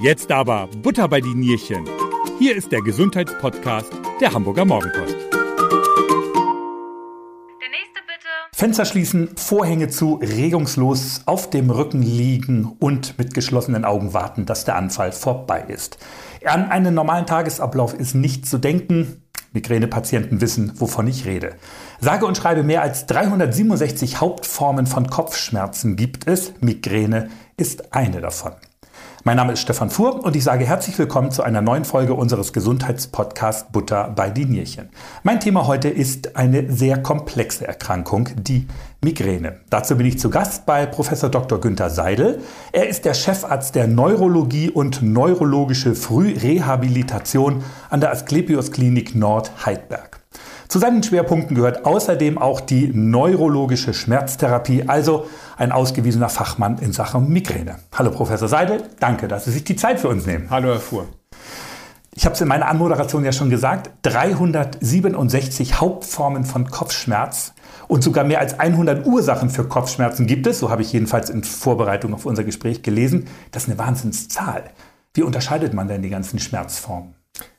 Jetzt aber Butter bei die Nierchen. Hier ist der Gesundheitspodcast der Hamburger Morgenpost. Der nächste bitte. Fenster schließen, Vorhänge zu, regungslos auf dem Rücken liegen und mit geschlossenen Augen warten, dass der Anfall vorbei ist. An einen normalen Tagesablauf ist nicht zu denken. Migränepatienten wissen, wovon ich rede. Sage und schreibe mehr als 367 Hauptformen von Kopfschmerzen gibt es. Migräne ist eine davon. Mein Name ist Stefan Fuhr und ich sage herzlich willkommen zu einer neuen Folge unseres Gesundheitspodcasts Butter bei die Nierchen. Mein Thema heute ist eine sehr komplexe Erkrankung, die Migräne. Dazu bin ich zu Gast bei Professor Dr. Günther Seidel. Er ist der Chefarzt der Neurologie und neurologische Frührehabilitation an der Asklepios Klinik Nord Heidberg. Zu seinen Schwerpunkten gehört außerdem auch die neurologische Schmerztherapie, also ein ausgewiesener Fachmann in Sachen Migräne. Hallo Professor Seidel, danke, dass Sie sich die Zeit für uns nehmen. Hallo Herr Fuhr. Ich habe es in meiner Anmoderation ja schon gesagt, 367 Hauptformen von Kopfschmerz und sogar mehr als 100 Ursachen für Kopfschmerzen gibt es, so habe ich jedenfalls in Vorbereitung auf unser Gespräch gelesen. Das ist eine Wahnsinnszahl. Wie unterscheidet man denn die ganzen Schmerzformen?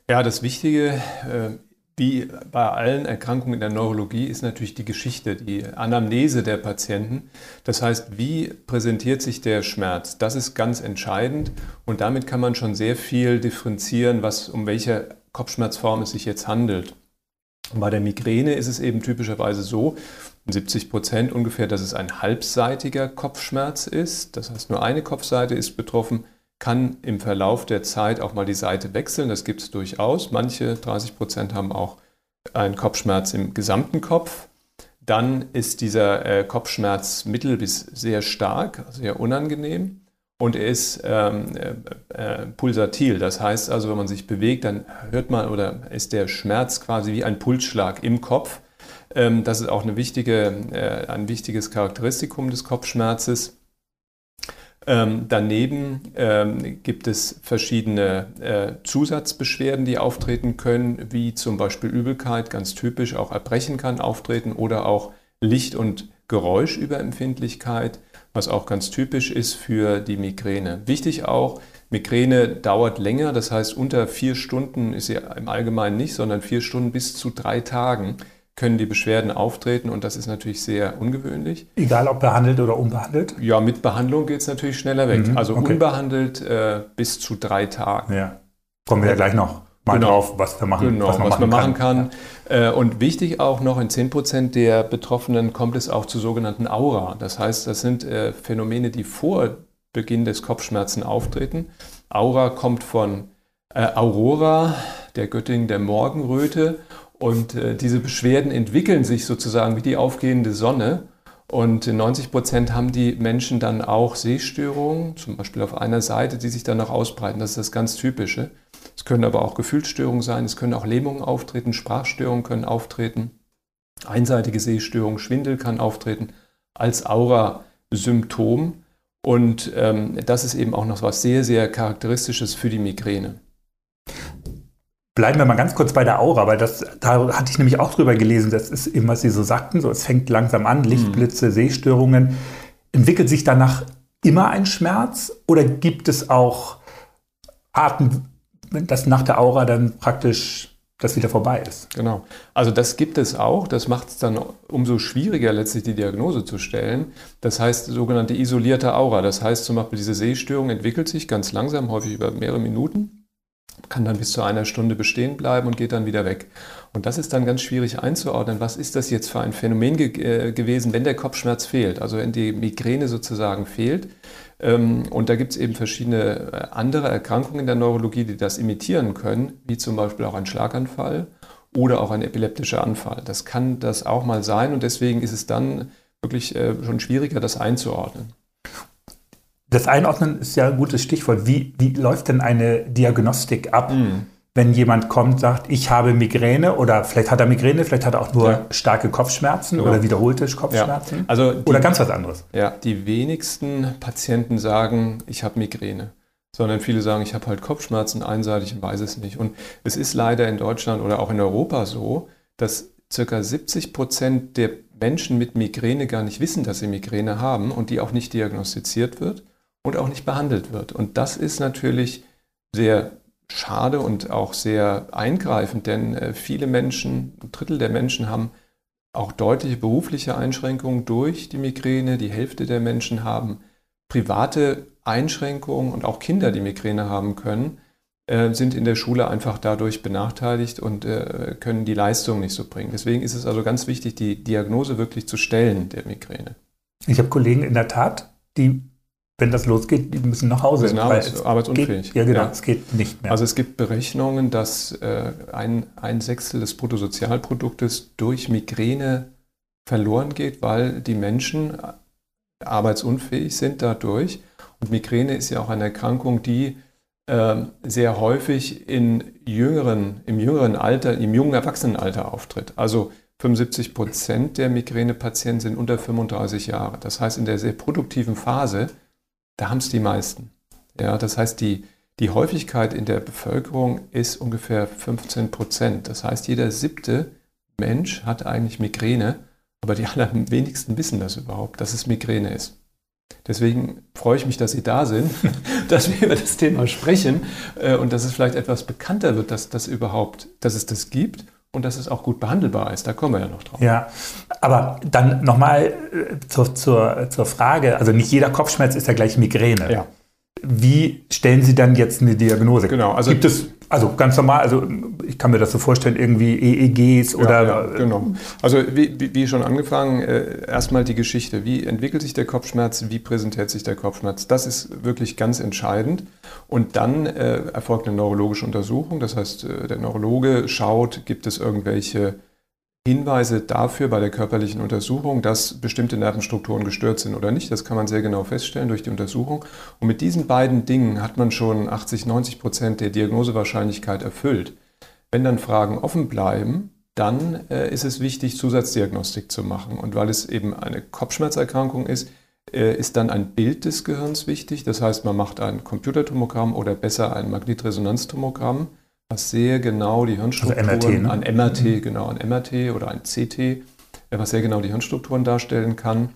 Ja, das Wichtige äh, wie bei allen Erkrankungen in der Neurologie ist natürlich die Geschichte, die Anamnese der Patienten. Das heißt, wie präsentiert sich der Schmerz? Das ist ganz entscheidend und damit kann man schon sehr viel differenzieren, was, um welche Kopfschmerzform es sich jetzt handelt. Und bei der Migräne ist es eben typischerweise so, 70 Prozent ungefähr, dass es ein halbseitiger Kopfschmerz ist. Das heißt, nur eine Kopfseite ist betroffen kann im Verlauf der Zeit auch mal die Seite wechseln. Das gibt es durchaus. Manche 30 Prozent haben auch einen Kopfschmerz im gesamten Kopf. Dann ist dieser äh, Kopfschmerz mittel bis sehr stark, sehr unangenehm. Und er ist ähm, äh, äh, pulsatil. Das heißt also, wenn man sich bewegt, dann hört man oder ist der Schmerz quasi wie ein Pulsschlag im Kopf. Ähm, das ist auch eine wichtige, äh, ein wichtiges Charakteristikum des Kopfschmerzes. Ähm, daneben ähm, gibt es verschiedene äh, Zusatzbeschwerden, die auftreten können, wie zum Beispiel Übelkeit, ganz typisch, auch Erbrechen kann auftreten oder auch Licht- und Geräuschüberempfindlichkeit, was auch ganz typisch ist für die Migräne. Wichtig auch, Migräne dauert länger, das heißt unter vier Stunden ist sie im Allgemeinen nicht, sondern vier Stunden bis zu drei Tagen können die Beschwerden auftreten und das ist natürlich sehr ungewöhnlich. Egal ob behandelt oder unbehandelt? Ja, mit Behandlung geht es natürlich schneller weg. Mhm, also okay. unbehandelt äh, bis zu drei Tagen. Ja. Kommen wir ja gleich noch mal genau. drauf, was wir machen, genau, was man, was machen, man machen kann. kann. Äh, und wichtig auch noch, in 10 Prozent der Betroffenen kommt es auch zu sogenannten Aura. Das heißt, das sind äh, Phänomene, die vor Beginn des Kopfschmerzen auftreten. Aura kommt von äh, Aurora, der Göttin der Morgenröte und äh, diese Beschwerden entwickeln sich sozusagen wie die aufgehende Sonne. Und in 90 Prozent haben die Menschen dann auch Sehstörungen, zum Beispiel auf einer Seite, die sich dann noch ausbreiten. Das ist das ganz Typische. Es können aber auch Gefühlsstörungen sein, es können auch Lähmungen auftreten, Sprachstörungen können auftreten, einseitige Sehstörungen, Schwindel kann auftreten als Aura-Symptom. Und ähm, das ist eben auch noch was sehr, sehr Charakteristisches für die Migräne. Bleiben wir mal ganz kurz bei der Aura, weil das, da hatte ich nämlich auch drüber gelesen, das ist eben, was Sie so sagten, so es fängt langsam an, Lichtblitze, Sehstörungen. Entwickelt sich danach immer ein Schmerz oder gibt es auch Arten, dass nach der Aura dann praktisch das wieder vorbei ist? Genau. Also das gibt es auch. Das macht es dann umso schwieriger, letztlich die Diagnose zu stellen. Das heißt sogenannte isolierte Aura. Das heißt zum Beispiel, diese Sehstörung entwickelt sich ganz langsam, häufig über mehrere Minuten kann dann bis zu einer Stunde bestehen bleiben und geht dann wieder weg. Und das ist dann ganz schwierig einzuordnen. Was ist das jetzt für ein Phänomen ge äh, gewesen, wenn der Kopfschmerz fehlt, also wenn die Migräne sozusagen fehlt? Ähm, und da gibt es eben verschiedene äh, andere Erkrankungen in der Neurologie, die das imitieren können, wie zum Beispiel auch ein Schlaganfall oder auch ein epileptischer Anfall. Das kann das auch mal sein und deswegen ist es dann wirklich äh, schon schwieriger, das einzuordnen. Das Einordnen ist ja ein gutes Stichwort. Wie, wie läuft denn eine Diagnostik ab, mhm. wenn jemand kommt, sagt, ich habe Migräne oder vielleicht hat er Migräne, vielleicht hat er auch nur ja. starke Kopfschmerzen ja. oder wiederholte Kopfschmerzen ja. also die, oder ganz was anderes? Ja, die wenigsten Patienten sagen, ich habe Migräne sondern viele sagen, ich habe halt Kopfschmerzen einseitig und weiß es nicht. Und es ist leider in Deutschland oder auch in Europa so, dass ca. 70 Prozent der Menschen mit Migräne gar nicht wissen, dass sie Migräne haben und die auch nicht diagnostiziert wird und auch nicht behandelt wird. Und das ist natürlich sehr schade und auch sehr eingreifend, denn äh, viele Menschen, ein Drittel der Menschen haben auch deutliche berufliche Einschränkungen durch die Migräne. Die Hälfte der Menschen haben private Einschränkungen und auch Kinder, die Migräne haben können, äh, sind in der Schule einfach dadurch benachteiligt und äh, können die Leistung nicht so bringen. Deswegen ist es also ganz wichtig, die Diagnose wirklich zu stellen der Migräne. Ich habe Kollegen in der Tat, die wenn das losgeht, die müssen nach Hause. Müssen arbeits, arbeitsunfähig. Geht, ja, genau, ja. es geht nicht mehr. Also es gibt Berechnungen, dass äh, ein, ein Sechstel des Bruttosozialproduktes durch Migräne verloren geht, weil die Menschen arbeitsunfähig sind dadurch. Und Migräne ist ja auch eine Erkrankung, die äh, sehr häufig in jüngeren, im jüngeren Alter, im jungen Erwachsenenalter auftritt. Also 75 Prozent der Migränepatienten sind unter 35 Jahre. Das heißt, in der sehr produktiven Phase da haben es die meisten. Ja, das heißt, die, die Häufigkeit in der Bevölkerung ist ungefähr 15 Prozent. Das heißt, jeder siebte Mensch hat eigentlich Migräne, aber die allerwenigsten wissen das überhaupt, dass es Migräne ist. Deswegen freue ich mich, dass Sie da sind, dass wir über das Thema sprechen äh, und dass es vielleicht etwas bekannter wird, dass, das überhaupt, dass es das gibt und dass es auch gut behandelbar ist. Da kommen wir ja noch drauf. Ja, aber dann nochmal äh, zur, zur, zur Frage, also nicht jeder Kopfschmerz ist ja gleich Migräne. Ja. Wie stellen Sie dann jetzt eine Diagnose? Genau, also gibt es also ganz normal, also ich kann mir das so vorstellen, irgendwie EEGs oder. Ja, ja, genau. Also wie, wie schon angefangen, äh, erstmal die Geschichte. Wie entwickelt sich der Kopfschmerz? Wie präsentiert sich der Kopfschmerz? Das ist wirklich ganz entscheidend. Und dann äh, erfolgt eine neurologische Untersuchung. Das heißt, äh, der Neurologe schaut, gibt es irgendwelche Hinweise dafür bei der körperlichen Untersuchung, dass bestimmte Nervenstrukturen gestört sind oder nicht. Das kann man sehr genau feststellen durch die Untersuchung. Und mit diesen beiden Dingen hat man schon 80, 90 Prozent der Diagnosewahrscheinlichkeit erfüllt. Wenn dann Fragen offen bleiben, dann äh, ist es wichtig, Zusatzdiagnostik zu machen. Und weil es eben eine Kopfschmerzerkrankung ist, äh, ist dann ein Bild des Gehirns wichtig. Das heißt, man macht ein Computertomogramm oder besser ein Magnetresonanztomogramm was sehr genau die Hirnstrukturen, also MRT, ne? ein MRT, mhm. genau, ein MRT oder ein CT, äh, was sehr genau die Hirnstrukturen darstellen kann.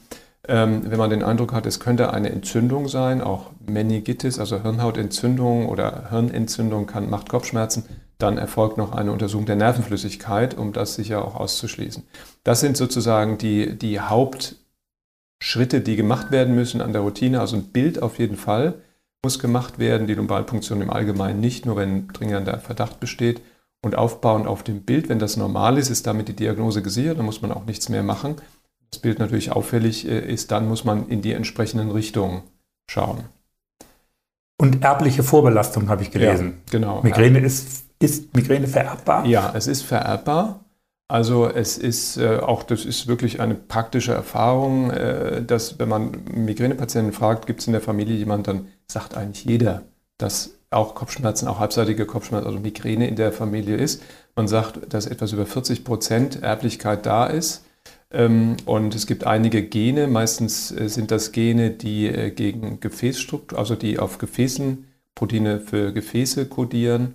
Ähm, wenn man den Eindruck hat, es könnte eine Entzündung sein, auch Meningitis, also Hirnhautentzündung oder Hirnentzündung kann, macht Kopfschmerzen, dann erfolgt noch eine Untersuchung der Nervenflüssigkeit, um das sicher auch auszuschließen. Das sind sozusagen die, die Hauptschritte, die gemacht werden müssen an der Routine. Also ein Bild auf jeden Fall muss gemacht werden, die Lumbalpunktion im Allgemeinen nicht, nur wenn dringender Verdacht besteht. Und aufbauend auf dem Bild, wenn das normal ist, ist damit die Diagnose gesichert, dann muss man auch nichts mehr machen. Das Bild natürlich auffällig äh, ist, dann muss man in die entsprechenden Richtungen schauen. Und erbliche Vorbelastung habe ich gelesen. Ja, genau. Migräne ist, ist Migräne vererbbar? Ja, es ist vererbbar. Also es ist äh, auch, das ist wirklich eine praktische Erfahrung, äh, dass wenn man Migränepatienten fragt, gibt es in der Familie jemanden, dann sagt eigentlich jeder, dass auch Kopfschmerzen, auch halbseitige Kopfschmerzen, also Migräne in der Familie ist. Man sagt, dass etwas über 40 Prozent Erblichkeit da ist. Ähm, und es gibt einige Gene, meistens äh, sind das Gene, die äh, gegen Gefäßstruktur, also die auf Gefäßen, Proteine für Gefäße kodieren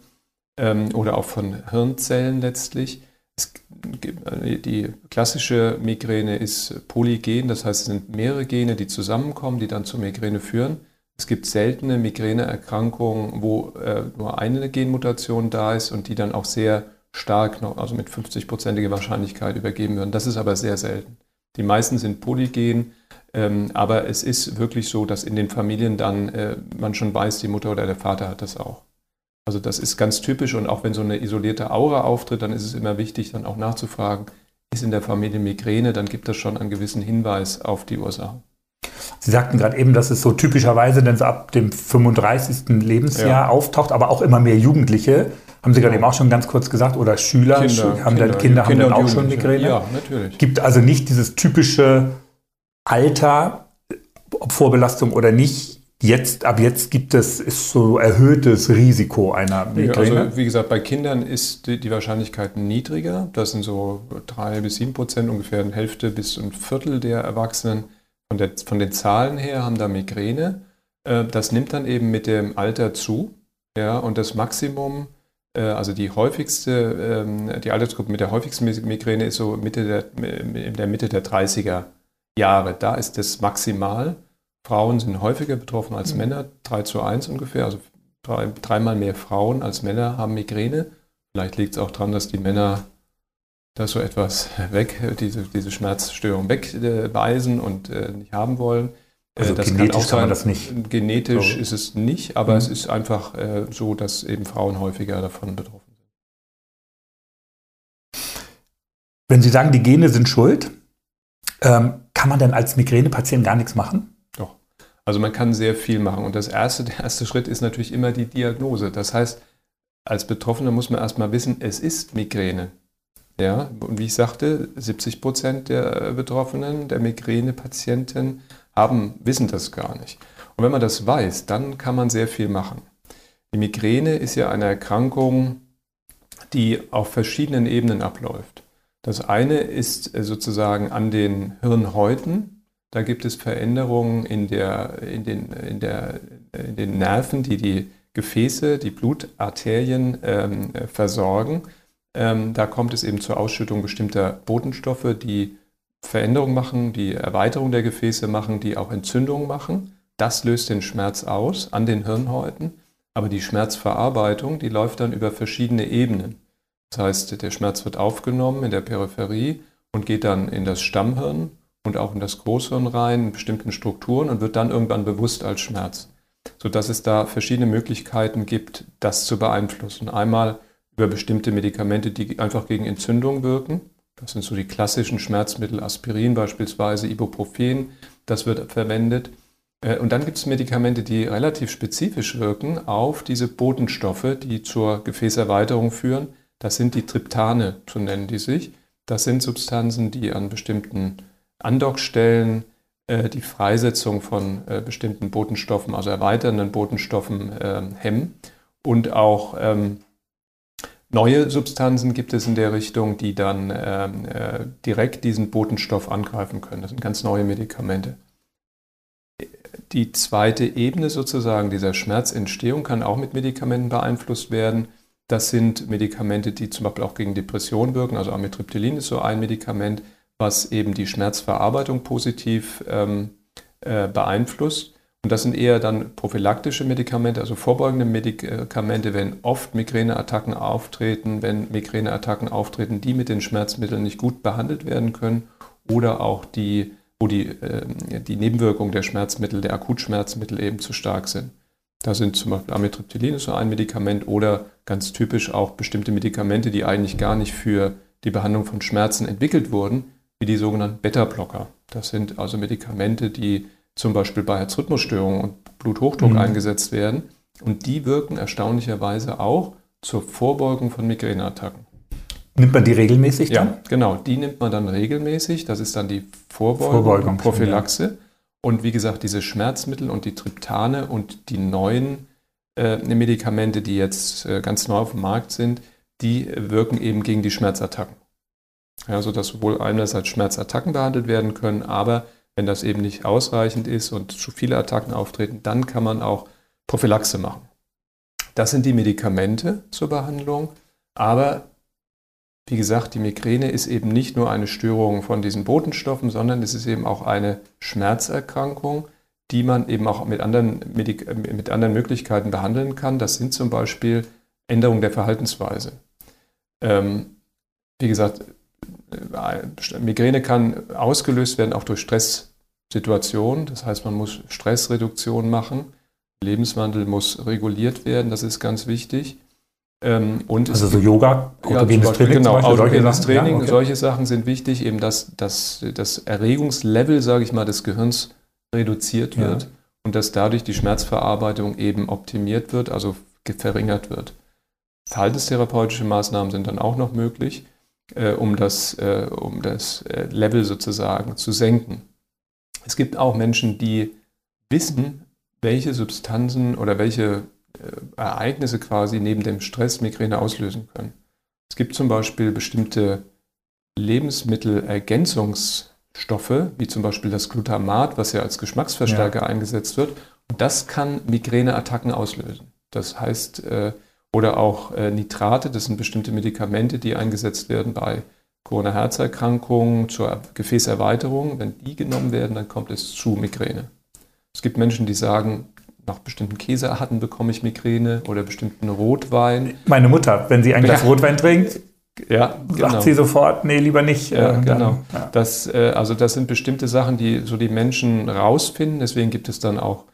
ähm, oder auch von Hirnzellen letztlich. Äh, die klassische Migräne ist polygen, das heißt, es sind mehrere Gene, die zusammenkommen, die dann zur Migräne führen. Es gibt seltene Migräneerkrankungen, wo äh, nur eine Genmutation da ist und die dann auch sehr stark, noch, also mit 50-prozentiger Wahrscheinlichkeit übergeben werden. Das ist aber sehr selten. Die meisten sind polygen, ähm, aber es ist wirklich so, dass in den Familien dann äh, man schon weiß, die Mutter oder der Vater hat das auch. Also das ist ganz typisch und auch wenn so eine isolierte Aura auftritt, dann ist es immer wichtig, dann auch nachzufragen, ist in der Familie Migräne, dann gibt das schon einen gewissen Hinweis auf die Ursache. Sie sagten gerade eben, dass es so typischerweise dann so ab dem 35. Lebensjahr ja. auftaucht, aber auch immer mehr Jugendliche. Haben Sie gerade eben auch schon ganz kurz gesagt, oder Schüler Kinder, haben Kinder, dann Kinder, haben dann auch schon Migräne? Ja, natürlich. Gibt also nicht dieses typische Alter, ob Vorbelastung oder nicht, Jetzt, ab jetzt gibt es ist so erhöhtes Risiko einer Migräne. Also wie gesagt, bei Kindern ist die, die Wahrscheinlichkeit niedriger. Das sind so drei bis sieben Prozent, ungefähr eine Hälfte bis ein Viertel der Erwachsenen. Von, der, von den Zahlen her haben da Migräne. Äh, das nimmt dann eben mit dem Alter zu. Ja, und das Maximum, äh, also die häufigste, ähm, die Altersgruppe mit der häufigsten Migräne ist so Mitte der, in der Mitte der 30er Jahre. Da ist das maximal. Frauen sind häufiger betroffen als mhm. Männer, 3 zu 1 ungefähr, also drei, dreimal mehr Frauen als Männer haben Migräne. Vielleicht liegt es auch daran, dass die Männer das so etwas weg, diese, diese Schmerzstörung wegweisen und äh, nicht haben wollen. Äh, also das genetisch kann, auch sein, kann man das nicht. Genetisch so. ist es nicht, aber mhm. es ist einfach äh, so, dass eben Frauen häufiger davon betroffen sind. Wenn Sie sagen, die Gene sind schuld, ähm, kann man denn als Migränepatient gar nichts machen? Also man kann sehr viel machen. Und das erste, der erste Schritt ist natürlich immer die Diagnose. Das heißt, als Betroffener muss man erstmal wissen, es ist Migräne. Ja, und wie ich sagte, 70 Prozent der Betroffenen, der Migränepatienten, haben, wissen das gar nicht. Und wenn man das weiß, dann kann man sehr viel machen. Die Migräne ist ja eine Erkrankung, die auf verschiedenen Ebenen abläuft. Das eine ist äh, sozusagen an den Hirnhäuten. Da gibt es Veränderungen in, der, in, den, in, der, in den Nerven, die die Gefäße, die Blutarterien ähm, versorgen. Ähm, da kommt es eben zur Ausschüttung bestimmter Botenstoffe, die Veränderungen machen, die Erweiterung der Gefäße machen, die auch Entzündungen machen. Das löst den Schmerz aus an den Hirnhäuten. Aber die Schmerzverarbeitung, die läuft dann über verschiedene Ebenen. Das heißt, der Schmerz wird aufgenommen in der Peripherie und geht dann in das Stammhirn und auch in das Großhirn rein, in bestimmten Strukturen und wird dann irgendwann bewusst als Schmerz. Sodass es da verschiedene Möglichkeiten gibt, das zu beeinflussen. Einmal über bestimmte Medikamente, die einfach gegen Entzündung wirken. Das sind so die klassischen Schmerzmittel, Aspirin beispielsweise, Ibuprofen, das wird verwendet. Äh, und dann gibt es Medikamente, die relativ spezifisch wirken auf diese Botenstoffe, die zur Gefäßerweiterung führen. Das sind die Triptane, so nennen die sich. Das sind Substanzen, die an bestimmten Andockstellen äh, die Freisetzung von äh, bestimmten Botenstoffen, also erweiternden Botenstoffen, äh, hemmen. Und auch ähm, neue Substanzen gibt es in der Richtung, die dann ähm, äh, direkt diesen Botenstoff angreifen können. Das sind ganz neue Medikamente. Die zweite Ebene sozusagen dieser Schmerzentstehung kann auch mit Medikamenten beeinflusst werden. Das sind Medikamente, die zum Beispiel auch gegen Depression wirken. Also Amitriptylin ist so ein Medikament, was eben die Schmerzverarbeitung positiv ähm, äh, beeinflusst. Und das sind eher dann prophylaktische Medikamente, also vorbeugende Medikamente, wenn oft Migräneattacken auftreten, wenn Migräneattacken auftreten, die mit den Schmerzmitteln nicht gut behandelt werden können oder auch die, wo die, äh, die Nebenwirkungen der Schmerzmittel, der Akutschmerzmittel eben zu stark sind. Da sind zum Beispiel Amitriptylin so ein Medikament oder ganz typisch auch bestimmte Medikamente, die eigentlich gar nicht für die Behandlung von Schmerzen entwickelt wurden, wie die sogenannten Beta-Blocker. Das sind also Medikamente, die zum Beispiel bei Herzrhythmusstörungen und Bluthochdruck mhm. eingesetzt werden. Und die wirken erstaunlicherweise auch zur Vorbeugung von Migräneattacken. Nimmt man die regelmäßig dann? Ja, genau. Die nimmt man dann regelmäßig. Das ist dann die Vorbeugung, Vorbeugung Prophylaxe. Ja. Und wie gesagt, diese Schmerzmittel und die Triptane und die neuen äh, Medikamente, die jetzt äh, ganz neu auf dem Markt sind, die wirken eben gegen die Schmerzattacken. Ja, sodass sowohl einerseits Schmerzattacken behandelt werden können, aber wenn das eben nicht ausreichend ist und zu viele Attacken auftreten, dann kann man auch Prophylaxe machen. Das sind die Medikamente zur Behandlung, aber wie gesagt, die Migräne ist eben nicht nur eine Störung von diesen Botenstoffen, sondern es ist eben auch eine Schmerzerkrankung, die man eben auch mit anderen, mit anderen Möglichkeiten behandeln kann. Das sind zum Beispiel Änderungen der Verhaltensweise. Ähm, wie gesagt, Migräne kann ausgelöst werden auch durch Stresssituationen. Das heißt, man muss Stressreduktion machen. Lebenswandel muss reguliert werden, das ist ganz wichtig. Ähm, und also so Yoga, autogenes ja, Training, genau, autogenes Training, ja, okay. solche Sachen sind wichtig, eben dass, dass das Erregungslevel, sage ich mal, des Gehirns reduziert wird ja. und dass dadurch die Schmerzverarbeitung eben optimiert wird, also verringert wird. Verhaltenstherapeutische Maßnahmen sind dann auch noch möglich, äh, um, das, äh, um das äh, Level sozusagen zu senken. Es gibt auch Menschen, die wissen, welche Substanzen oder welche äh, Ereignisse quasi neben dem Stress Migräne auslösen können. Es gibt zum Beispiel bestimmte Lebensmittelergänzungsstoffe, wie zum Beispiel das Glutamat, was ja als Geschmacksverstärker ja. eingesetzt wird. Und das kann Migräneattacken auslösen. Das heißt, äh, oder auch äh, Nitrate, das sind bestimmte Medikamente, die eingesetzt werden bei Corona-Herzerkrankungen zur Gefäßerweiterung. Wenn die genommen werden, dann kommt es zu Migräne. Es gibt Menschen, die sagen, nach bestimmten Käsearten bekomme ich Migräne oder bestimmten Rotwein. Meine Mutter, wenn sie ein Glas ja. Rotwein trinkt, ja, genau. sagt sie sofort, nee, lieber nicht. Ja, äh, genau. ja. Das, äh, also das sind bestimmte Sachen, die so die Menschen rausfinden. Deswegen gibt es dann auch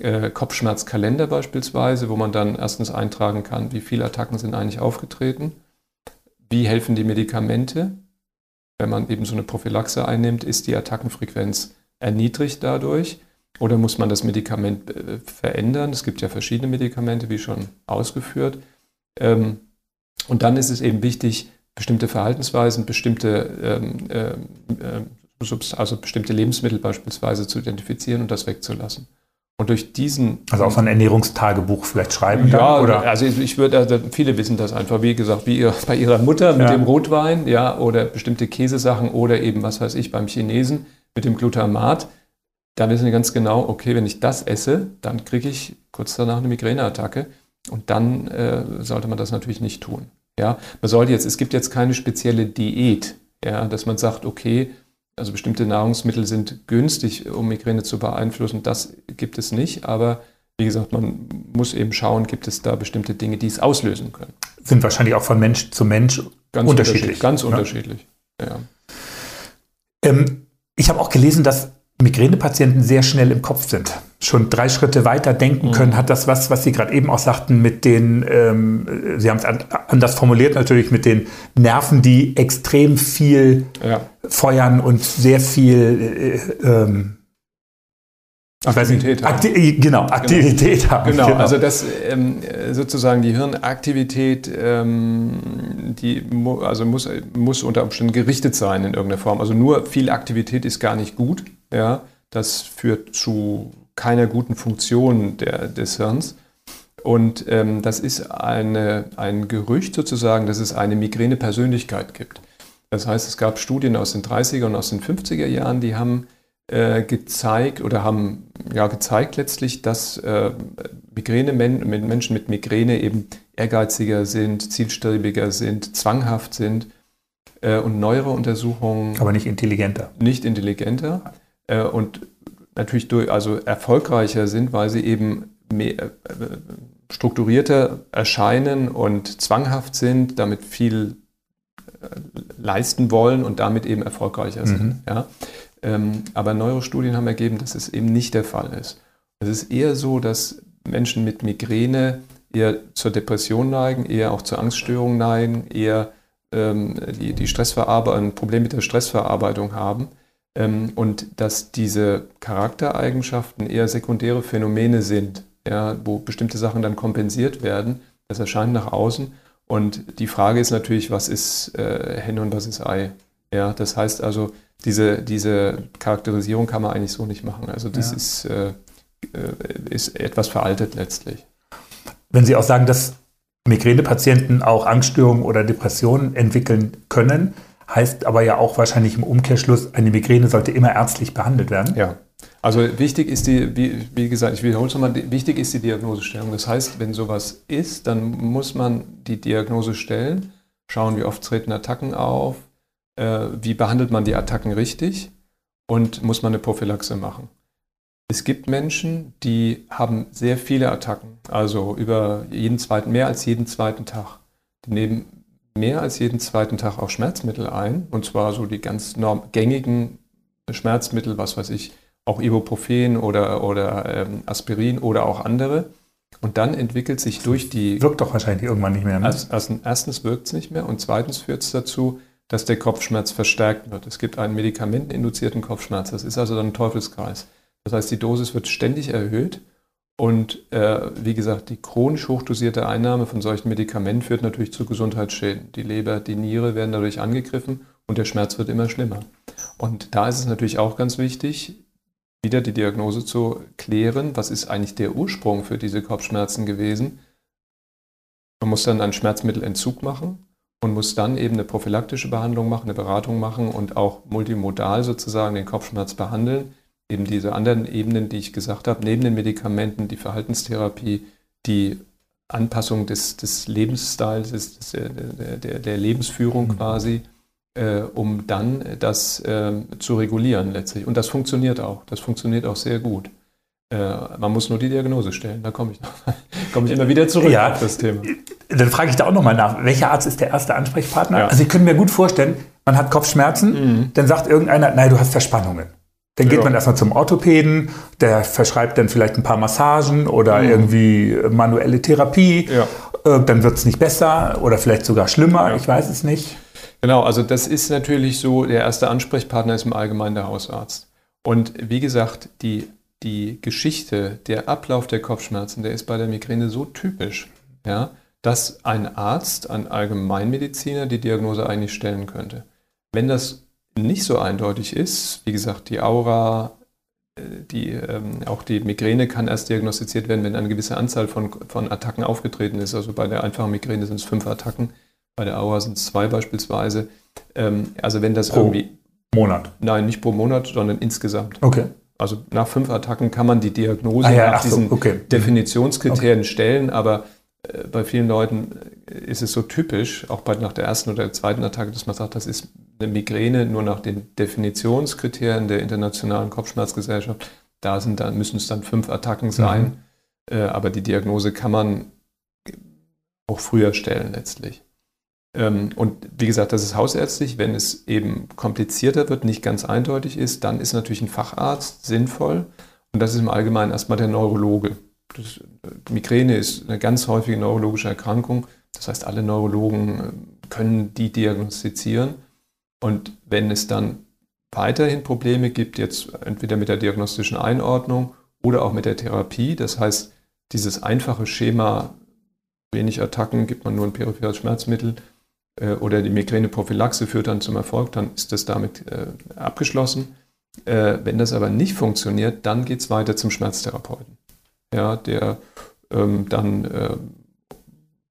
äh, Kopfschmerzkalender beispielsweise, wo man dann erstens eintragen kann, wie viele Attacken sind eigentlich aufgetreten, wie helfen die Medikamente. Wenn man eben so eine Prophylaxe einnimmt, ist die Attackenfrequenz erniedrigt dadurch. Oder muss man das Medikament äh, verändern? Es gibt ja verschiedene Medikamente, wie schon ausgeführt. Ähm, und dann ist es eben wichtig, bestimmte Verhaltensweisen, bestimmte, ähm, äh, also bestimmte Lebensmittel beispielsweise zu identifizieren und das wegzulassen. Und durch diesen. Also auch so ein Ernährungstagebuch vielleicht schreiben? Ja, dann, oder? also ich würde, also viele wissen das einfach, wie gesagt, wie ihr, bei ihrer Mutter mit ja. dem Rotwein, ja, oder bestimmte Käsesachen oder eben, was weiß ich, beim Chinesen mit dem Glutamat da wissen wir ganz genau, okay, wenn ich das esse, dann kriege ich kurz danach eine Migräneattacke und dann äh, sollte man das natürlich nicht tun. Ja, man sollte jetzt, es gibt jetzt keine spezielle Diät, ja, dass man sagt, okay, also bestimmte Nahrungsmittel sind günstig, um Migräne zu beeinflussen. Das gibt es nicht, aber wie gesagt, man muss eben schauen, gibt es da bestimmte Dinge, die es auslösen können. Sind wahrscheinlich auch von Mensch zu Mensch ganz unterschiedlich. Ganz ja. unterschiedlich, ja. Ähm, ich habe auch gelesen, dass Migränepatienten sehr schnell im Kopf sind, schon drei Schritte weiter denken können, mhm. hat das was, was Sie gerade eben auch sagten, mit den, ähm, Sie haben es anders formuliert natürlich, mit den Nerven, die extrem viel ja. feuern und sehr viel äh, ähm, Aktivität haben. Akti genau, Aktivität genau. haben. Genau, genau. also das ähm, sozusagen die Hirnaktivität, ähm, die mu also muss, muss unter Umständen gerichtet sein in irgendeiner Form. Also nur viel Aktivität ist gar nicht gut. Ja, das führt zu keiner guten Funktion der, des Hirns. Und ähm, das ist eine, ein Gerücht sozusagen, dass es eine Migräne-Persönlichkeit gibt. Das heißt, es gab Studien aus den 30er und aus den 50er Jahren, die haben äh, gezeigt oder haben ja gezeigt letztlich, dass äh, Migräne Menschen mit Migräne eben ehrgeiziger sind, zielstrebiger sind, zwanghaft sind äh, und neuere Untersuchungen. Aber nicht intelligenter. Nicht intelligenter äh, und natürlich durch, also erfolgreicher sind, weil sie eben mehr, äh, strukturierter erscheinen und zwanghaft sind, damit viel äh, leisten wollen und damit eben erfolgreicher mhm. sind. Ja? Ähm, aber neuere Studien haben ergeben, dass es eben nicht der Fall ist. Es ist eher so, dass Menschen mit Migräne eher zur Depression neigen, eher auch zur Angststörung neigen, eher ähm, die, die Stressverarbeitung, ein Problem mit der Stressverarbeitung haben ähm, und dass diese Charaktereigenschaften eher sekundäre Phänomene sind, ja, wo bestimmte Sachen dann kompensiert werden. Das erscheint nach außen. Und die Frage ist natürlich, was ist äh, Henne und was ist Ei? Ja, das heißt also, diese, diese Charakterisierung kann man eigentlich so nicht machen. Also das ja. ist, äh, äh ist etwas veraltet letztlich. Wenn Sie auch sagen, dass Migränepatienten auch Angststörungen oder Depressionen entwickeln können, Heißt aber ja auch wahrscheinlich im Umkehrschluss, eine Migräne sollte immer ärztlich behandelt werden. Ja. Also wichtig ist die, wie, wie gesagt, ich wiederhole es nochmal, wichtig ist die Diagnosestellung. Das heißt, wenn sowas ist, dann muss man die Diagnose stellen, schauen, wie oft treten Attacken auf, äh, wie behandelt man die Attacken richtig und muss man eine Prophylaxe machen. Es gibt Menschen, die haben sehr viele Attacken, also über jeden zweiten, mehr als jeden zweiten Tag. Die nehmen mehr als jeden zweiten Tag auch Schmerzmittel ein. Und zwar so die ganz norm gängigen Schmerzmittel, was weiß ich, auch Ibuprofen oder, oder ähm, Aspirin oder auch andere. Und dann entwickelt sich durch die. Wirkt doch wahrscheinlich irgendwann nicht mehr. Ne? Also, erstens wirkt es nicht mehr und zweitens führt es dazu, dass der Kopfschmerz verstärkt wird. Es gibt einen medikamenteninduzierten Kopfschmerz. Das ist also dann ein Teufelskreis. Das heißt, die Dosis wird ständig erhöht und äh, wie gesagt, die chronisch hochdosierte Einnahme von solchen Medikamenten führt natürlich zu Gesundheitsschäden. Die Leber, die Niere werden dadurch angegriffen und der Schmerz wird immer schlimmer. Und da ist es natürlich auch ganz wichtig, wieder die Diagnose zu klären, was ist eigentlich der Ursprung für diese Kopfschmerzen gewesen. Man muss dann einen Schmerzmittelentzug machen und muss dann eben eine prophylaktische Behandlung machen, eine Beratung machen und auch multimodal sozusagen den Kopfschmerz behandeln eben diese anderen Ebenen, die ich gesagt habe, neben den Medikamenten, die Verhaltenstherapie, die Anpassung des, des Lebensstyles, des, des, der, der, Lebensführung mhm. quasi, äh, um dann das äh, zu regulieren letztlich. Und das funktioniert auch. Das funktioniert auch sehr gut. Äh, man muss nur die Diagnose stellen. Da komme ich, komm ich immer wieder zurück Ja. auf das Thema. Dann frage ich da auch nochmal nach, welcher Arzt ist der erste Ansprechpartner? Ja. Also ich könnte mir gut vorstellen, man hat Kopfschmerzen, dann sagt irgendeiner, nein, du hast Verspannungen. Dann geht Ja. man erstmal zum Orthopäden, der verschreibt dann vielleicht ein paar Massagen oder irgendwie manuelle Therapie. Ja. Äh, Dann wird es nicht besser oder vielleicht sogar schlimmer, ich weiß es nicht. Genau, also das ist natürlich so, der erste Ansprechpartner ist im Allgemeinen der Hausarzt. Und wie gesagt, die, die Geschichte, der Ablauf der Kopfschmerzen, der ist bei der Migräne so typisch, ja, dass ein Arzt, ein Allgemeinmediziner die Diagnose eigentlich stellen könnte. Wenn das nicht so eindeutig ist, wie gesagt, die Aura, äh, die, ähm, auch die Migräne kann erst diagnostiziert werden, wenn eine gewisse Anzahl von, von Attacken aufgetreten ist. Also bei der einfachen Migräne sind es fünf Attacken, bei der Aura sind es zwei beispielsweise. Ähm, also wenn das Pro irgendwie, Monat. nein, nicht pro Monat, sondern insgesamt. Okay. Also nach fünf Attacken kann man die Diagnose Ah ja, nach ach so, diesen okay. Definitionskriterien stellen, aber bei vielen Leuten ist es so typisch, auch bei, nach der ersten oder der zweiten Attacke, dass man sagt, das ist eine Migräne nur nach den Definitionskriterien der Internationalen Kopfschmerzgesellschaft. Da sind dann, müssen es dann fünf Attacken sein, äh, aber die Diagnose kann man auch früher stellen letztlich. Ähm, und wie gesagt, das ist hausärztlich. Wenn es eben komplizierter wird, nicht ganz eindeutig ist, dann ist natürlich ein Facharzt sinnvoll. Und das ist im Allgemeinen erstmal der Neurologe. Das, äh, Migräne ist eine ganz häufige neurologische Erkrankung. Das heißt, alle Neurologen äh, können die diagnostizieren. Und wenn es dann weiterhin Probleme gibt, jetzt entweder mit der diagnostischen Einordnung oder auch mit der Therapie, das heißt, dieses einfache Schema, wenig Attacken, gibt man nur ein peripheres Schmerzmittel äh, oder die Migräneprophylaxe führt dann zum Erfolg, dann ist das damit abgeschlossen. Wenn das aber nicht funktioniert, dann geht es weiter zum Schmerztherapeuten, ja, der ähm, dann äh,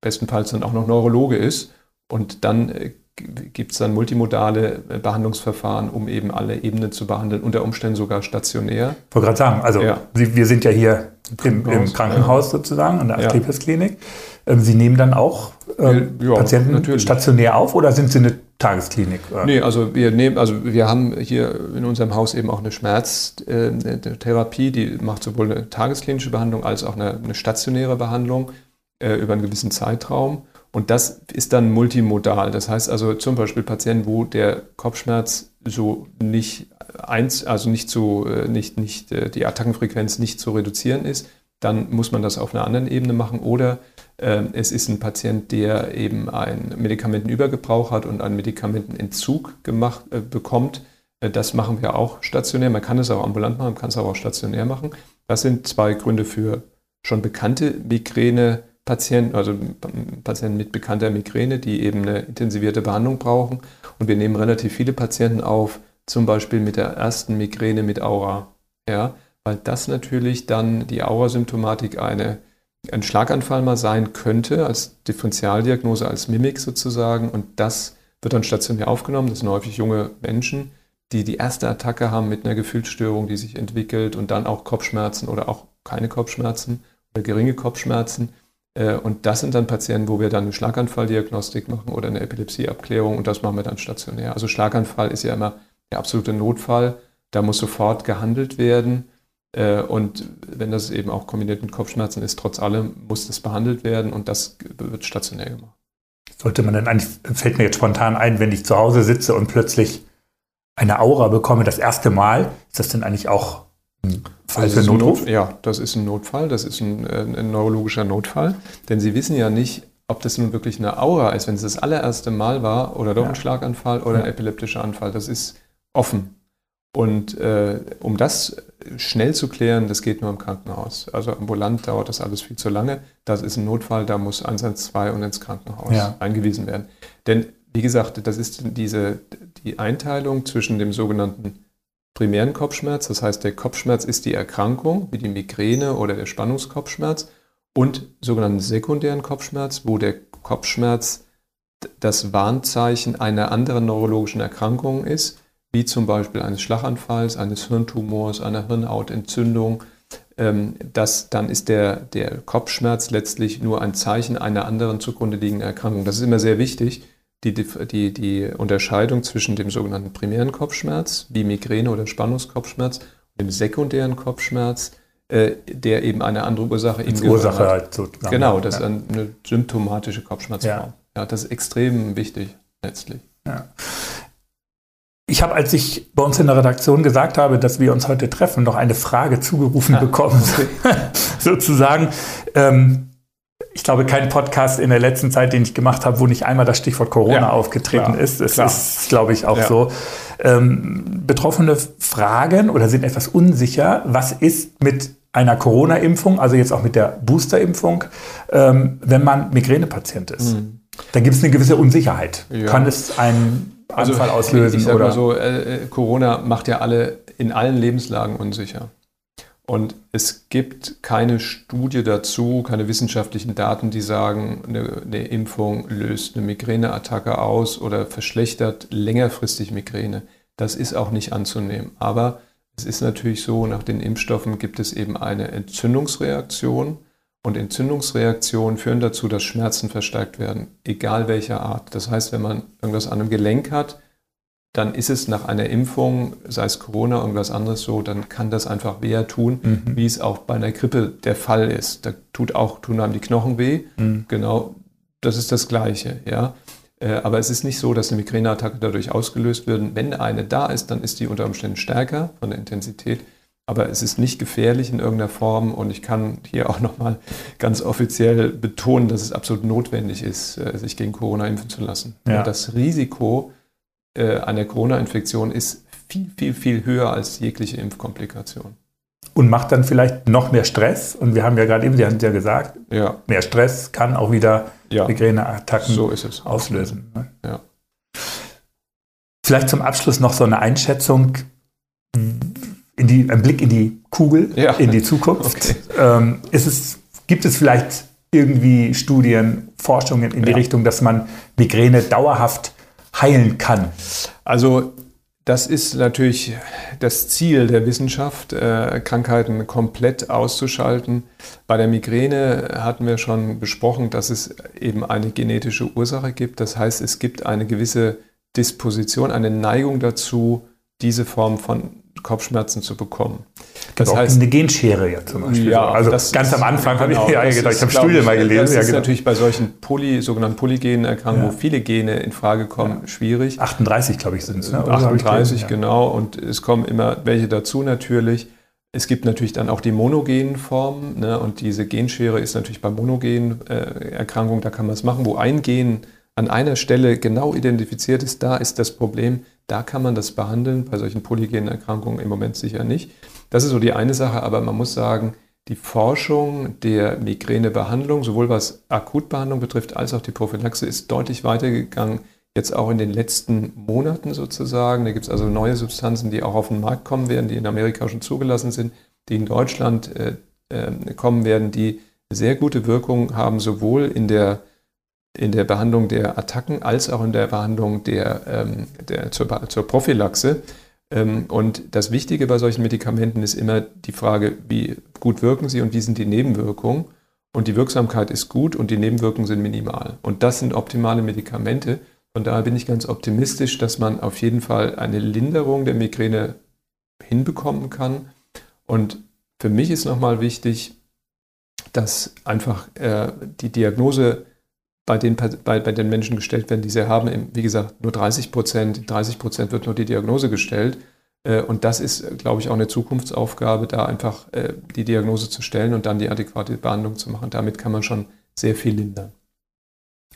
bestenfalls dann auch noch Neurologe ist und dann äh, gibt es dann multimodale äh, Behandlungsverfahren, um eben alle Ebenen zu behandeln, unter Umständen sogar stationär. Ich wollte gerade sagen, also Ja. Wir sind ja hier im, im Krankenhaus, sozusagen, an der Ja. Asklepios-Klinik. Ähm, Sie nehmen dann auch ähm, Ja, Patienten natürlich. stationär auf oder sind Sie eine Tagesklinik? Äh, Nee, also wir nehmen, also wir haben hier in unserem Haus eben auch eine Schmerztherapie, die macht sowohl eine tagesklinische Behandlung als auch eine, eine stationäre Behandlung äh, über einen gewissen Zeitraum. Und das ist dann multimodal. Das heißt also zum Beispiel Patienten, wo der Kopfschmerz so nicht eins, also nicht so, äh, nicht, nicht, äh, die Attackenfrequenz nicht zu reduzieren ist, dann muss man das auf einer anderen Ebene machen. Oder ähm, es ist ein Patient, der eben einen Medikamentenübergebrauch hat und einen Medikamentenentzug gemacht, äh, bekommt. Äh, das machen wir auch stationär. Man kann es auch ambulant machen, man kann es aber auch stationär machen. Das sind zwei Gründe für schon bekannte Migräne-Patienten, also Patienten mit bekannter Migräne, die eben eine intensivierte Behandlung brauchen. Und wir nehmen relativ viele Patienten auf, zum Beispiel mit der ersten Migräne mit Aura. Ja, weil das natürlich dann die Aurasymptomatik eine, ein Schlaganfall mal sein könnte, als Differentialdiagnose, als Mimik sozusagen. Und das wird dann stationär aufgenommen. Das sind häufig junge Menschen, die die erste Attacke haben mit einer Gefühlsstörung, die sich entwickelt und dann auch Kopfschmerzen oder auch keine Kopfschmerzen oder geringe Kopfschmerzen. Äh, Und das sind dann Patienten, wo wir dann eine Schlaganfalldiagnostik machen oder eine Epilepsieabklärung und das machen wir dann stationär. Also Schlaganfall ist ja immer der absolute Notfall. Da muss sofort gehandelt werden. Äh, Und wenn das eben auch kombiniert mit Kopfschmerzen ist, trotz allem muss das behandelt werden und das wird stationär gemacht. Sollte man denn eigentlich, fällt mir jetzt spontan ein, wenn ich zu Hause sitze und plötzlich eine Aura bekomme, das erste Mal, ist das denn eigentlich auch ein Fall für ein Notruf? Not, ja, das ist ein Notfall, das ist ein, äh, ein neurologischer Notfall, denn Sie wissen ja nicht, ob das nun wirklich eine Aura ist, wenn es das allererste Mal war oder doch Ja. ein Schlaganfall oder ein Ja. epileptischer Anfall. Das ist offen. Und äh, um das schnell zu klären, das geht nur im Krankenhaus. Also ambulant dauert das alles viel zu lange. Das ist ein Notfall, da muss 112 und ins Krankenhaus Ja. eingewiesen werden. Denn wie gesagt, das ist diese, die Einteilung zwischen dem sogenannten primären Kopfschmerz, das heißt, der Kopfschmerz ist die Erkrankung, wie die Migräne oder der Spannungskopfschmerz, und sogenannten sekundären Kopfschmerz, wo der Kopfschmerz das Warnzeichen einer anderen neurologischen Erkrankung ist, wie zum Beispiel eines Schlaganfalls, eines Hirntumors, einer Hirnhautentzündung. Ähm, das, dann ist der, der Kopfschmerz letztlich nur ein Zeichen einer anderen zugrunde liegenden Erkrankung. Das ist immer sehr wichtig, die, die, die Unterscheidung zwischen dem sogenannten primären Kopfschmerz, wie Migräne oder Spannungskopfschmerz, und dem sekundären Kopfschmerz, äh, der eben eine andere Ursache im Ursache hat. Halt so genau, das ist eine symptomatische Kopfschmerzform. Ja. ja, das ist extrem wichtig letztlich. Ja. Ich habe, als ich bei uns in der Redaktion gesagt habe, dass wir uns heute treffen, noch eine Frage zugerufen ah, bekommen, okay. sozusagen. Ähm, ich glaube, kein Podcast in der letzten Zeit, den ich gemacht habe, wo nicht einmal das Stichwort Corona ja, aufgetreten klar, ist. Es ist, glaube ich, auch ja. so. Ähm, Betroffene fragen oder sind etwas unsicher, was ist mit einer Corona-Impfung, also jetzt auch mit der Booster-Impfung, ähm, wenn man Migränepatient ist. Mhm. Da gibt es eine gewisse Unsicherheit. Ja. Kann es einen also, Anfall auslösen? Ich sage mal so, äh, äh, Corona macht ja alle in allen Lebenslagen unsicher. Und es gibt keine Studie dazu, keine wissenschaftlichen Daten, die sagen, eine, eine Impfung löst eine Migräneattacke aus oder verschlechtert längerfristig Migräne. Das ist auch nicht anzunehmen. Aber es ist natürlich so, nach den Impfstoffen gibt es eben eine Entzündungsreaktion. Und Entzündungsreaktionen führen dazu, dass Schmerzen verstärkt werden, egal welcher Art. Das heißt, wenn man irgendwas an einem Gelenk hat, dann ist es nach einer Impfung, sei es Corona, oder irgendwas anderes so, dann kann das einfach weh tun, mhm. wie es auch bei einer Grippe der Fall ist. Da tut auch, tun einem die Knochen weh. Mhm. Genau, das ist das Gleiche, ja. Äh, aber es ist nicht so, dass eine Migräneattacke dadurch ausgelöst wird. Wenn eine da ist, dann ist die unter Umständen stärker von der Intensität. Aber es ist nicht gefährlich in irgendeiner Form und ich kann hier auch nochmal ganz offiziell betonen, dass es absolut notwendig ist, äh, sich gegen Corona impfen zu lassen. Ja. Das Risiko, äh, einer Corona-Infektion ist viel, viel, viel höher als jegliche Impfkomplikation. Und macht dann vielleicht noch mehr Stress. Und wir haben ja gerade eben, Sie haben es ja gesagt, ja. mehr Stress kann auch wieder ja. Migräneattacken so auslösen. Ne? Ja. Vielleicht zum Abschluss noch so eine Einschätzung, in die, ein Blick in die Kugel, ja. in die Zukunft. Okay. Ähm, ist es, gibt es vielleicht irgendwie Studien, Forschungen in die Richtung, dass man Migräne dauerhaft heilen kann? Also das ist natürlich das Ziel der Wissenschaft, äh, Krankheiten komplett auszuschalten. Bei der Migräne hatten wir schon besprochen, dass es eben eine genetische Ursache gibt. Das heißt, es gibt eine gewisse Disposition, eine Neigung dazu, diese Form von Kopfschmerzen zu bekommen. Das auch heißt, eine Genschere ja zum Beispiel. Ja, also ganz am Anfang genau, habe ich ja gedacht, ich habe Studien mal gelesen. Das ja, ist genau. natürlich bei solchen Poly, sogenannten polygenen Erkrankungen, ja. wo viele Gene in Frage kommen, ja. schwierig. 38, glaube ich, sind es. Ne? 38, genau. Und es kommen immer welche dazu natürlich. Es gibt natürlich dann auch die monogenen Formen. Ne? Und diese Genschere ist natürlich bei monogenen äh, Erkrankungen, da kann man es machen, wo ein Gen an einer Stelle genau identifiziert ist, da ist das Problem, da kann man das behandeln, bei solchen polygenen Erkrankungen im Moment sicher nicht. Das ist so die eine Sache, aber man muss sagen, die Forschung der Migränebehandlung, sowohl was Akutbehandlung betrifft, als auch die Prophylaxe, ist deutlich weitergegangen, jetzt auch in den letzten Monaten sozusagen. Da gibt es also neue Substanzen, die auch auf den Markt kommen werden, die in Amerika schon zugelassen sind, die in Deutschland äh, äh, kommen werden, die sehr gute Wirkung haben, sowohl in der in der Behandlung der Attacken als auch in der Behandlung der, ähm, der zur, zur, Prophylaxe. Ähm, und das Wichtige bei solchen Medikamenten ist immer die Frage, wie gut wirken sie und wie sind die Nebenwirkungen. Und die Wirksamkeit ist gut und die Nebenwirkungen sind minimal. Und das sind optimale Medikamente. Von daher bin ich ganz optimistisch, dass man auf jeden Fall eine Linderung der Migräne hinbekommen kann. Und für mich ist nochmal wichtig, dass einfach äh, die Diagnose bei den, bei, bei den Menschen gestellt werden, die sie haben. Wie gesagt, nur 30 Prozent, 30 Prozent wird nur die Diagnose gestellt. Äh, und das ist, glaube ich, auch eine Zukunftsaufgabe, da einfach äh, die Diagnose zu stellen und dann die adäquate Behandlung zu machen. Damit kann man schon sehr viel lindern.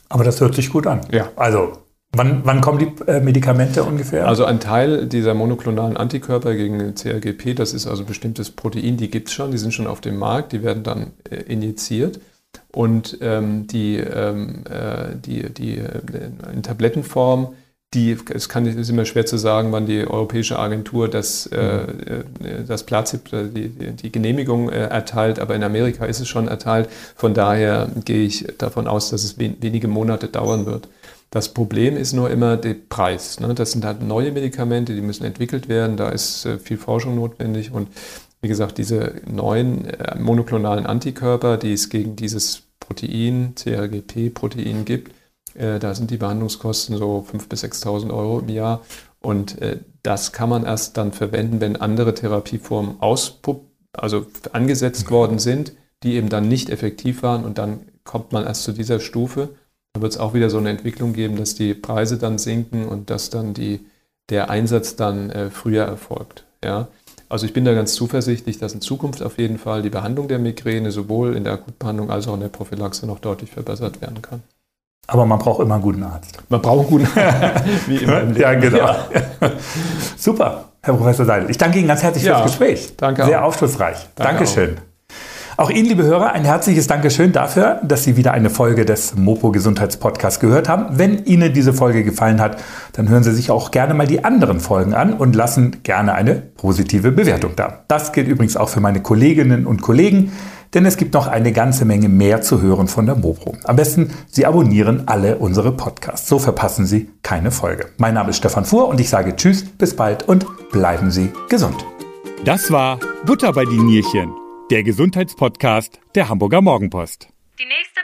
Aber das hört sich gut an. Ja. Also, wann, wann kommen die äh, Medikamente ungefähr? Also, ein Teil dieser monoklonalen Antikörper gegen CRGP, das ist also bestimmtes Protein, die gibt es schon, die sind schon auf dem Markt, die werden dann injiziert. Und ähm, die, ähm, äh, die, die äh, in Tablettenform, die, es kann, ist immer schwer zu sagen, wann die Europäische Agentur das, äh, äh das Plazib, äh, die, die Genehmigung äh, erteilt, aber in Amerika ist es schon erteilt. Von daher gehe ich davon aus, dass es wen, wenige Monate dauern wird. Das Problem ist nur immer der Preis. Ne? Das sind halt neue Medikamente, die müssen entwickelt werden, da ist viel Forschung notwendig und wie gesagt, diese neuen äh, monoklonalen Antikörper, die es gegen dieses Protein, CRGP-Protein gibt, äh, da sind die Behandlungskosten so 5.000 bis 6.000 Euro im Jahr. Und äh, das kann man erst dann verwenden, wenn andere Therapieformen also angesetzt worden sind, die eben dann nicht effektiv waren und dann kommt man erst zu dieser Stufe. Da wird es auch wieder so eine Entwicklung geben, dass die Preise dann sinken und dass dann die, der Einsatz dann äh, früher erfolgt. Ja? Also ich bin da ganz zuversichtlich, dass in Zukunft auf jeden Fall die Behandlung der Migräne sowohl in der Akutbehandlung als auch in der Prophylaxe noch deutlich verbessert werden kann. Aber man braucht immer einen guten Arzt. Man braucht einen guten Arzt. Wie immer im Leben. Ja, genau. Ja. Super, Herr Professor Seidel. Ich danke Ihnen ganz herzlich ja, fürs Gespräch. Danke. Sehr auch. aufschlussreich. Danke Dankeschön. Auch. Auch Ihnen, liebe Hörer, ein herzliches Dankeschön dafür, dass Sie wieder eine Folge des Mopo Gesundheitspodcasts gehört haben. Wenn Ihnen diese Folge gefallen hat, dann hören Sie sich auch gerne mal die anderen Folgen an und lassen gerne eine positive Bewertung da. Das gilt übrigens auch für meine Kolleginnen und Kollegen denn es gibt noch eine ganze Menge mehr zu hören von der Mopro. Am besten, Sie abonnieren alle unsere Podcasts. So verpassen Sie keine Folge. Mein Name ist Stefan Fuhr und ich sage Tschüss, bis bald und bleiben Sie gesund. Das war Butter bei die Nierchen, der Gesundheitspodcast der Hamburger Morgenpost. Die nächste